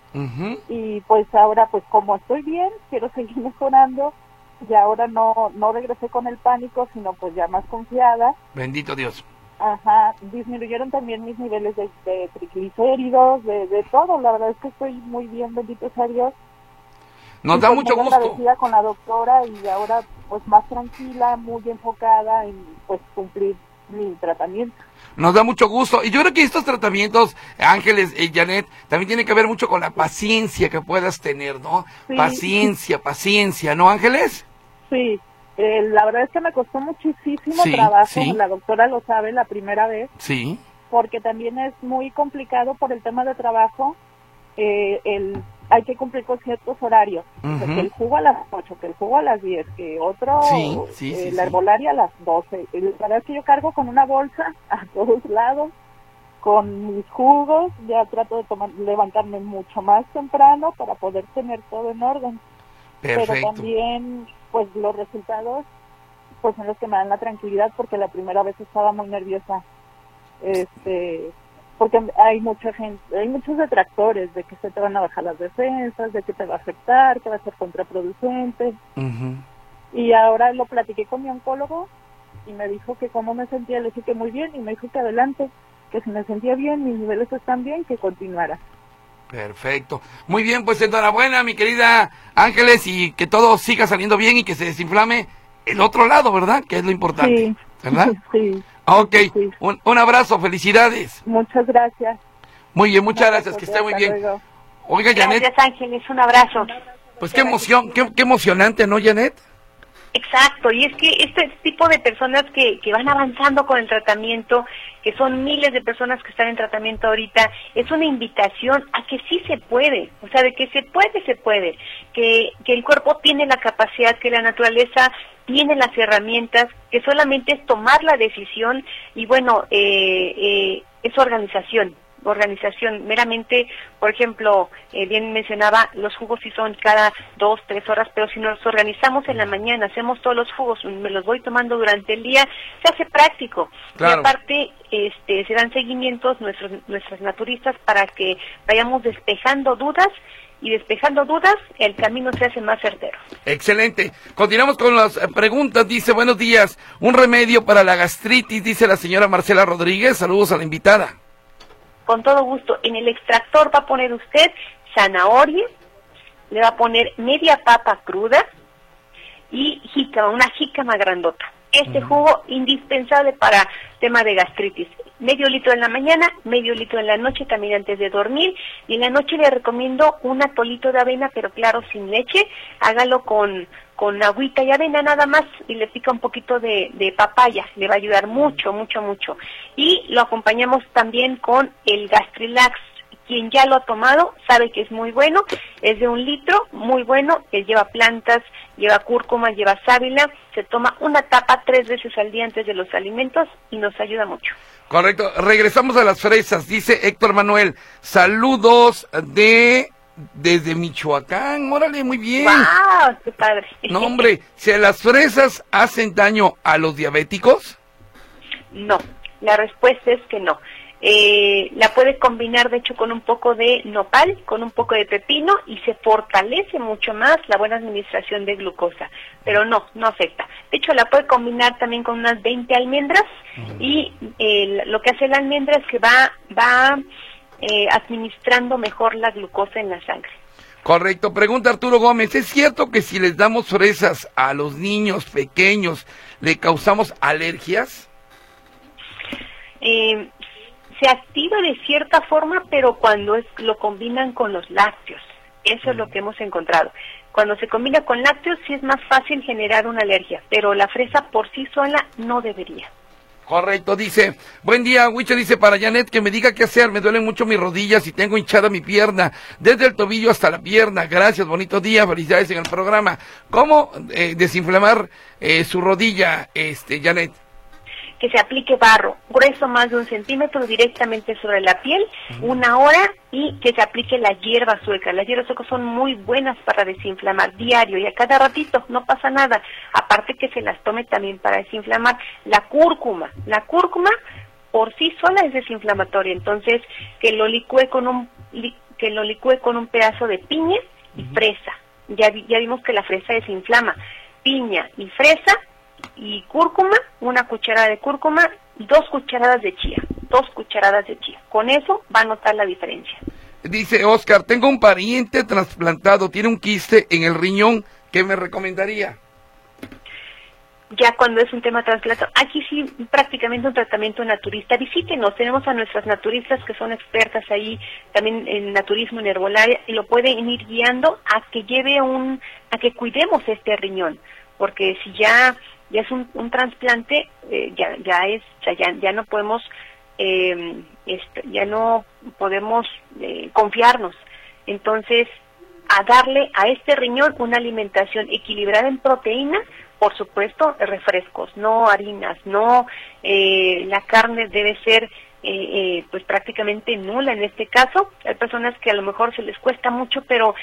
Y pues ahora, pues como estoy bien, quiero seguir mejorando. Y ahora no, no regresé con el pánico, sino pues ya más confiada. Bendito Dios. Ajá, disminuyeron también mis niveles de, triglicéridos, de, de todo. La verdad es que estoy muy bien, bendito sea Dios. Nos da pues, mucho gusto. agradecida con la doctora y ahora pues más tranquila, muy enfocada en pues cumplir mi tratamiento. Nos da mucho gusto. Y yo creo que estos tratamientos, Ángeles y Janet, también tiene que ver mucho con la paciencia que puedas tener, ¿no? Paciencia, paciencia, ¿no, Ángeles? Sí, eh, la verdad es que me costó muchísimo trabajo, la doctora lo sabe la primera vez. Sí. Porque también es muy complicado por el tema de trabajo, eh, el hay que cumplir con ciertos horarios. que el jugo a las 8, que el jugo a las 10, que otro, eh, la herbolaria a las 12. La verdad es que yo cargo con una bolsa a todos lados, con mis jugos, ya trato de tomar, levantarme mucho más temprano para poder tener todo en orden. Pero también, pues los resultados, pues son los que me dan la tranquilidad porque la primera vez estaba muy nerviosa. Este porque hay mucha gente, hay muchos detractores de que se te van a bajar las defensas, de que te va a afectar, que va a ser contraproducente. Y ahora lo platiqué con mi oncólogo y me dijo que cómo me sentía, le dije que muy bien y me dijo que adelante, que si me sentía bien, mis niveles están bien, que continuara. Perfecto. Muy bien, pues enhorabuena, mi querida Ángeles, y que todo siga saliendo bien y que se desinflame el otro lado, ¿verdad? Que es lo importante. Sí. ¿Verdad? Sí. Ok, un, un, abrazo, felicidades. Muchas gracias. Muy bien, muchas gracias, que esté muy bien. Oiga, Janet. Gracias, Ángeles, un abrazo. Pues qué emoción, qué, qué emocionante, ¿no, Janet? Exacto, y es que este tipo de personas que, que van avanzando con el tratamiento, que son miles de personas que están en tratamiento ahorita, es una invitación a que sí se puede, o sea, de que se puede, se puede, que, que el cuerpo tiene la capacidad, que la naturaleza tiene las herramientas, que solamente es tomar la decisión y bueno, eh, eh, es organización, organización. Meramente, por ejemplo, eh, bien mencionaba, los jugos sí son cada dos, tres horas, pero si nos organizamos en la mañana, hacemos todos los jugos, me los voy tomando durante el día, se hace práctico. Y aparte, este, se dan seguimientos nuestros, nuestras naturistas para que vayamos despejando dudas y despejando dudas, el camino se hace más certero. Excelente. Continuamos con las eh, preguntas. Dice, buenos días. Un remedio para la gastritis, dice la señora Marcela Rodríguez. Saludos a la invitada con todo gusto. En el extractor va a poner usted zanahoria, le va a poner media papa cruda y jícama, una jícama grandota. Este jugo indispensable para tema de gastritis. Medio litro en la mañana, medio litro en la noche, también antes de dormir. Y en la noche le recomiendo un atolito de avena, pero claro, sin leche. Hágalo con con agüita y avena nada más y le pica un poquito de, papaya, le va a ayudar mucho, mucho, mucho. Y lo acompañamos también con el Gastrilax. Quien ya lo ha tomado sabe que es muy bueno, es de un litro, muy bueno, que lleva plantas, lleva cúrcuma, lleva sábila, se toma una tapa tres veces al día antes de los alimentos y nos ayuda mucho. Correcto, regresamos a las fresas, dice Héctor Manuel, saludos de desde Michoacán, órale, muy bien. ¡Wow! ¡Qué padre! No, hombre, ¿si las fresas hacen daño a los diabéticos? No, la respuesta es que no. Eh, la puede combinar, de hecho, con un poco de nopal, con un poco de pepino y se fortalece mucho más la buena administración de glucosa. Pero no, no afecta. De hecho, la puede combinar también con unas 20 almendras y eh, lo que hace la almendra es que va, va eh, administrando mejor la glucosa en la sangre. Correcto. Pregunta Arturo Gómez, ¿es cierto que si les damos fresas a los niños pequeños le causamos alergias? Eh, se activa de cierta forma, pero cuando es, lo combinan con los lácteos. Eso es lo que hemos encontrado. Cuando se combina con lácteos sí es más fácil generar una alergia, pero la fresa por sí sola no debería. Correcto, dice. Buen día, Wicho dice para Janet que me diga qué hacer. Me duelen mucho mis rodillas y tengo hinchada mi pierna, desde el tobillo hasta la pierna. Gracias, bonito día, felicidades en el programa. ¿Cómo eh, desinflamar eh, su rodilla, este, Janet? Que se aplique barro grueso más de un centímetro directamente sobre la piel, una hora y que se aplique la hierba sueca. Las hierbas suecas son muy buenas para desinflamar diario y a cada ratito, no pasa nada. Aparte que se las tome también para desinflamar. La cúrcuma, la cúrcuma por sí sola es desinflamatoria, entonces que lo licúe con un que lo licúe con un pedazo de piña y fresa. Ya, ya vimos que la fresa desinflama. Piña y fresa y cúrcuma, una cucharada de cúrcuma, dos cucharadas de chía, dos cucharadas de chía. Con eso va a notar la diferencia. Dice Oscar, tengo un pariente trasplantado, tiene un quiste en el riñón, ¿qué me recomendaría? Ya cuando es un tema trasplantado, aquí sí prácticamente un tratamiento naturista. Visítenos, tenemos a nuestras naturistas que son expertas ahí también en naturismo en herbolaria y lo pueden ir guiando a que lleve un, a que cuidemos este riñón, porque si ya ya es un, un trasplante, eh, ya, ya es, ya, ya no podemos, eh, ya no podemos eh, confiarnos. Entonces, a darle a este riñón una alimentación equilibrada en proteína, por supuesto, refrescos, no harinas, no eh, la carne debe ser eh, eh, pues prácticamente nula en este caso. Hay personas que a lo mejor se les cuesta mucho, pero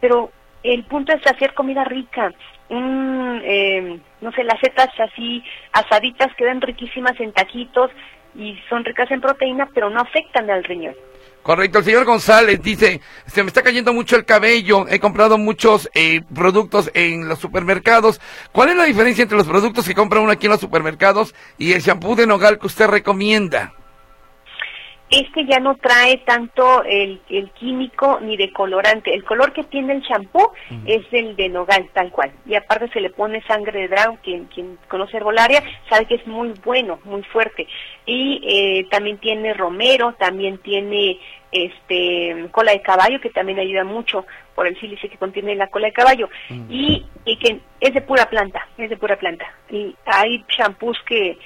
pero el punto es hacer comida rica, eh, no sé, las setas así asaditas quedan riquísimas en taquitos y son ricas en proteína, pero no afectan al riñón. Correcto, el señor González dice, se me está cayendo mucho el cabello, he comprado muchos eh, productos en los supermercados. ¿Cuál es la diferencia entre los productos que compra uno aquí en los supermercados y el shampoo de nogal que usted recomienda? Este ya no trae tanto el, el, químico ni de colorante. El color que tiene el champú es el de nogal, tal cual. Y aparte se le pone sangre de dragón, quien, quien conoce herbolaria sabe que es muy bueno, muy fuerte. Y eh, también tiene romero, también tiene este cola de caballo que también ayuda mucho por el sílice que contiene la cola de caballo y, y que es de pura planta, es de pura planta. Y hay shampoos que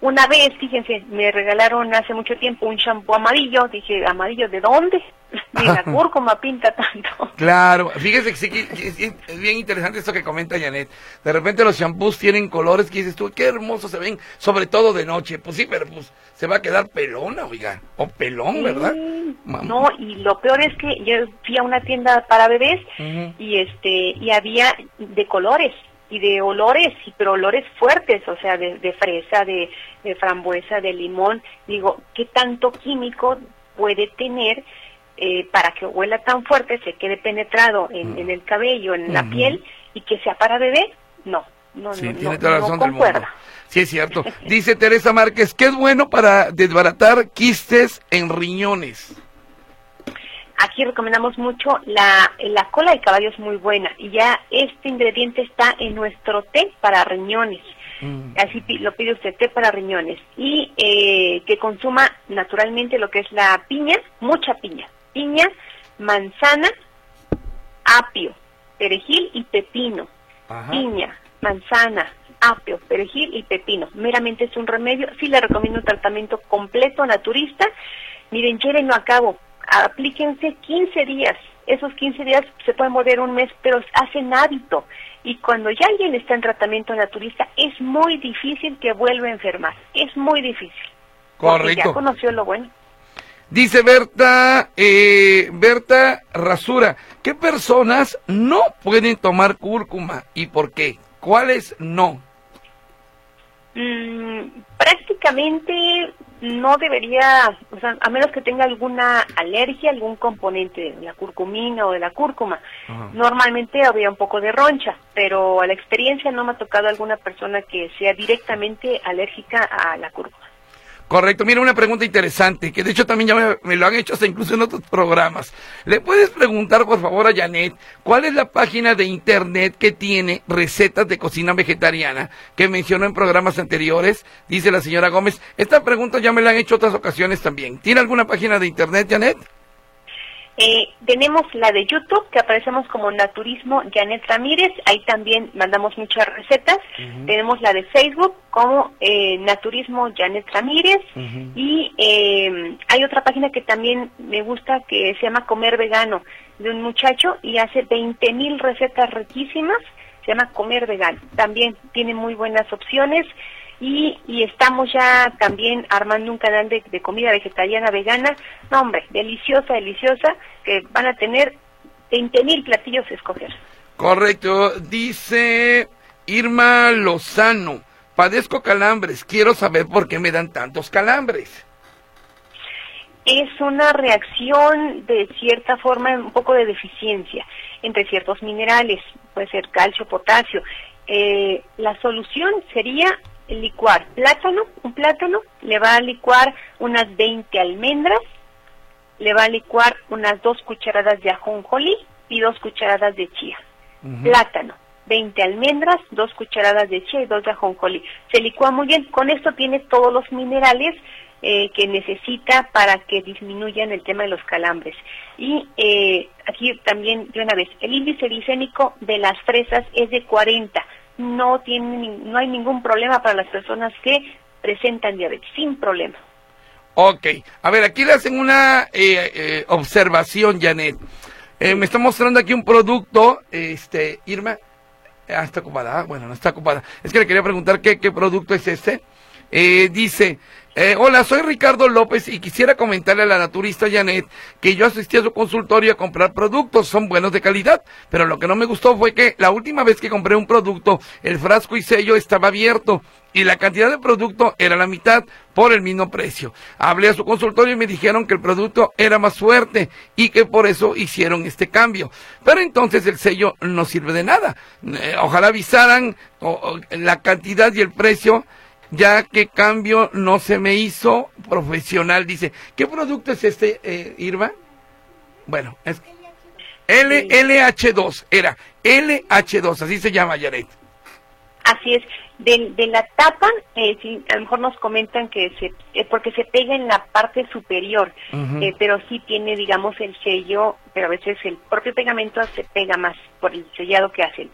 una vez, fíjense, me regalaron hace mucho tiempo un shampoo amarillo, dije, ¿amarillo de dónde? Ni la cúrcuma pinta tanto. Claro, fíjese que, sí, que es bien interesante esto que comenta Janet. De repente los shampoos tienen colores que dices tú, qué hermosos se ven, sobre todo de noche. Pues sí, pero pues se va a quedar pelona, oiga, o pelón, ¿verdad? No, y lo peor es que yo fui a una tienda para bebés y este y había de colores y de olores, y pero olores fuertes, o sea, de, fresa, de, frambuesa, de limón. Digo, ¿qué tanto químico puede tener eh, para que huela tan fuerte, se quede penetrado en, mm. el cabello, en la piel y que sea para bebé? No, no, sí, tiene toda la razón del mundo. Sí, es cierto. Dice Teresa Márquez que es bueno para desbaratar quistes en riñones. Aquí recomendamos mucho la, la cola de caballo es muy buena y ya este ingrediente está en nuestro té para riñones. Mm. Así lo pide usted, té para riñones. Y eh, que consuma naturalmente lo que es la piña, mucha piña. Piña, manzana, apio, perejil y pepino. Piña, manzana, apio, perejil y pepino. Meramente es un remedio. Sí le recomiendo un tratamiento completo, naturista. Miren, no acabo aplíquense 15 días. Esos 15 días se pueden volver un mes, pero hacen hábito. Y cuando ya alguien está en tratamiento naturista, es muy difícil que vuelva a enfermar. Es muy difícil. Correcto. ya conoció lo bueno. Dice Berta, eh, Berta Rasura, ¿qué personas no pueden tomar cúrcuma y por qué? ¿Cuáles no? Mm, prácticamente no debería, o sea, a menos que tenga alguna alergia, algún componente de la curcumina o de la cúrcuma. Normalmente habría un poco de roncha, pero a la experiencia no me ha tocado alguna persona que sea directamente alérgica a la cúrcuma. Correcto, mira una pregunta interesante, que de hecho también ya me, lo han hecho hasta incluso en otros programas. ¿Le puedes preguntar por favor a Janet cuál es la página de internet que tiene recetas de cocina vegetariana que mencionó en programas anteriores? Dice la señora Gómez. Esta pregunta ya me la han hecho otras ocasiones también. ¿Tiene alguna página de internet, Janet? Eh, tenemos la de YouTube, que aparecemos como Naturismo Janet Ramírez, ahí también mandamos muchas recetas. Tenemos la de Facebook como eh, Naturismo Janet Ramírez. Y eh, hay otra página que también me gusta que se llama Comer Vegano, de un muchacho y hace 20 mil recetas riquísimas. Se llama Comer Vegano. También tiene muy buenas opciones. Y, y, estamos ya también armando un canal de, comida vegetariana vegana, no hombre, deliciosa, deliciosa, que van a tener 20 mil platillos a escoger. Correcto, dice Irma Lozano, padezco calambres, quiero saber por qué me dan tantos calambres. Es una reacción de cierta forma, un poco de deficiencia entre ciertos minerales, puede ser calcio, potasio. Eh, la solución sería licuar plátano, un plátano, le va a licuar unas 20 almendras, le va a licuar unas dos cucharadas de ajonjolí y dos cucharadas de chía. Plátano, 20 almendras, dos cucharadas de chía y dos de ajonjolí. Se licúa muy bien. Con esto tiene todos los minerales eh, que necesita para que disminuyan el tema de los calambres. Y eh, aquí también, de una vez, el índice glicémico de las fresas es de 40 no tiene no hay ningún problema para las personas que presentan diabetes, sin problema. Ok, a ver, aquí le hacen una eh, eh, observación, Janet. Eh, me está mostrando aquí un producto, este, Irma. Ah, está ocupada, ah, bueno, no está ocupada. Es que le quería preguntar qué, qué producto es este. dice, eh, hola, soy Ricardo López y quisiera comentarle a la naturista Janet que yo asistí a su consultorio a comprar productos, son buenos de calidad, pero lo que no me gustó fue que la última vez que compré un producto, el frasco y sello estaba abierto y la cantidad de producto era la mitad por el mismo precio. Hablé a su consultorio y me dijeron que el producto era más fuerte y que por eso hicieron este cambio. Pero entonces el sello no sirve de nada. Eh, ojalá avisaran la cantidad y el precio ya que cambio no se me hizo profesional. Dice, ¿qué producto es este, eh, Irma? Bueno, es L, LH2, era LH2, así se llama Yaret. Así es. De, de la tapa, eh, a lo mejor nos comentan que se, eh, porque se pega en la parte superior, eh, pero sí tiene, digamos, el sello, pero a veces el propio pegamento se pega más por el sellado que hacen.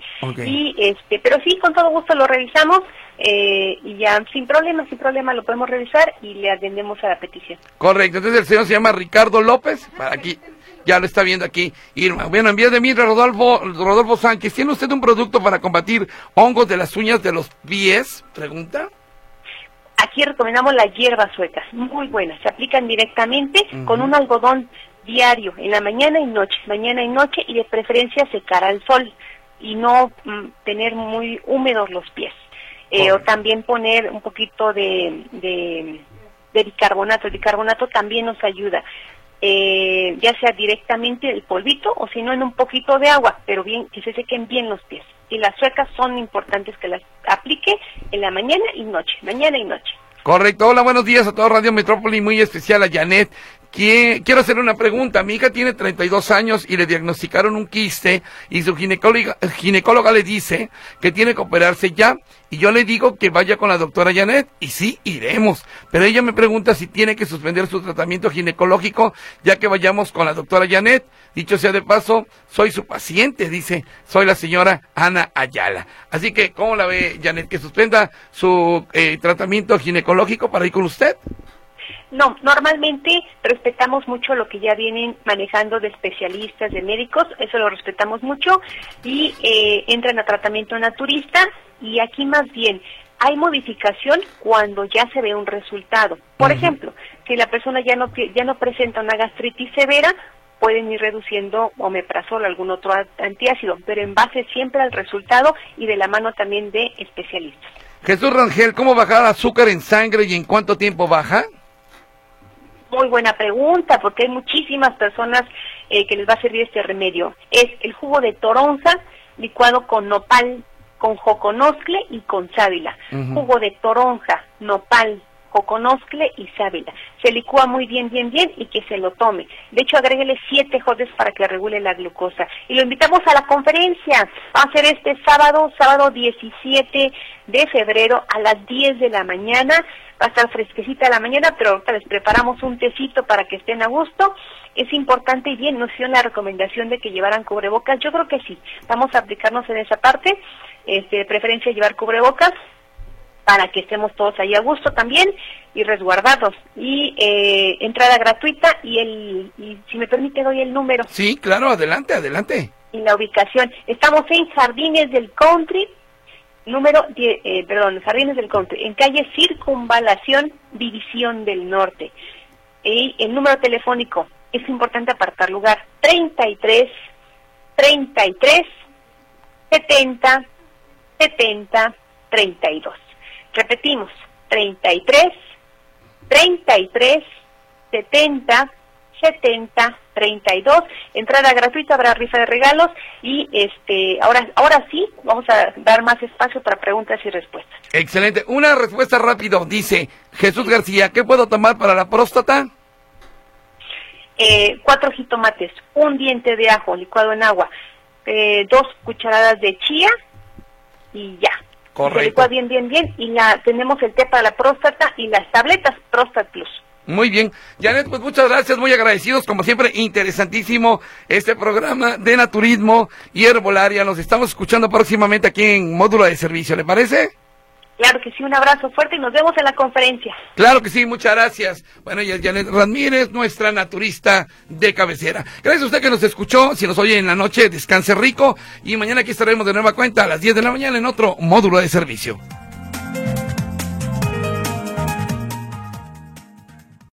Y este, pero sí, con todo gusto lo revisamos eh, y ya sin problema, sin problema lo podemos revisar y le atendemos a la petición. Correcto. Entonces el señor se llama Ricardo López, para aquí ya lo está viendo aquí Irma. Bueno, en vía de mí, Rodolfo, Rodolfo Sánchez, ¿tiene usted un producto para combatir hongos de las uñas de los pies? Pregunta. Aquí recomendamos las hierbas suecas, muy buenas. Se aplican directamente con un algodón diario, en la mañana y noche, mañana y noche, y de preferencia secar al sol y no mm, tener muy húmedos los pies. Eh, o también poner un poquito de, de, de bicarbonato. El bicarbonato también nos ayuda eh, ya sea directamente el polvito o si no en un poquito de agua, pero bien que se sequen bien los pies. Y las suecas son importantes que las aplique en la mañana y noche, mañana y noche. Correcto. Hola, buenos días a todo Radio Metrópoli, muy especial a Janet, Quiero hacer una pregunta. Mi hija tiene 32 años y le diagnosticaron un quiste y su ginecóloga, ginecóloga le dice que tiene que operarse ya. Y yo le digo que vaya con la doctora Janet y sí, iremos. Pero ella me pregunta si tiene que suspender su tratamiento ginecológico ya que vayamos con la doctora Janet. Dicho sea de paso, soy su paciente, dice, soy la señora Ana Ayala. Así que, ¿cómo la ve Janet? ¿Que suspenda su eh, tratamiento ginecológico para ir con usted? No, normalmente respetamos mucho lo que ya vienen manejando de especialistas, de médicos, eso lo respetamos mucho y eh, entran a tratamiento naturista y aquí más bien hay modificación cuando ya se ve un resultado. Por ejemplo, si la persona ya no ya no presenta una gastritis severa, pueden ir reduciendo omeprazol o algún otro antiácido, pero en base siempre al resultado y de la mano también de especialistas. Jesús Rangel, ¿cómo bajar azúcar en sangre y en cuánto tiempo baja? Muy buena pregunta, porque hay muchísimas personas eh, que les va a servir este remedio. Es el jugo de toronja licuado con nopal, con joconoscle y con sábila. Jugo de toronja, nopal, joconoscle y sábila. Se licúa muy bien, bien, bien y que se lo tome. De hecho, agréguele siete jodes para que regule la glucosa. Y lo invitamos a la conferencia. Va a ser este sábado, sábado 17 de febrero a las 10 de la mañana va a estar fresquecita la mañana, pero ahorita les preparamos un tecito para que estén a gusto. Es importante y bien, nos hicieron la recomendación de que llevaran cubrebocas. Yo creo que sí, vamos a aplicarnos en esa parte, este, de preferencia llevar cubrebocas para que estemos todos ahí a gusto también y resguardados. Y eh, entrada gratuita y, el, y si me permite doy el número. Sí, claro, adelante, adelante. Y la ubicación. Estamos en Jardines del Country, número, eh, perdón, Jardines del Country, en calle Circunvalación, División del Norte. Y el número telefónico, es importante apartar lugar, 33 33 70 70 32. Repetimos, 33 33 70 70 32, entrada gratuita, habrá rifa de regalos y este ahora ahora sí vamos a dar más espacio para preguntas y respuestas. Excelente, una respuesta rápido, dice Jesús García, ¿qué puedo tomar para la próstata? Eh, cuatro jitomates, un diente de ajo licuado en agua, eh, dos cucharadas de chía y ya. Correcto. Se licúa bien, bien, bien y la tenemos el té para la próstata y las tabletas Prostat Plus. Muy bien. Janet, pues muchas gracias, muy agradecidos. Como siempre, interesantísimo este programa de naturismo y herbolaria. Nos estamos escuchando próximamente aquí en Módulo de Servicio, ¿le parece? Claro que sí, un abrazo fuerte y nos vemos en la conferencia. Claro que sí, muchas gracias. Bueno, y es Janet Ramírez, nuestra naturista de cabecera. Gracias a usted que nos escuchó. Si nos oye en la noche, descanse rico. Y mañana aquí estaremos de nueva cuenta a las 10 de la mañana en otro módulo de servicio.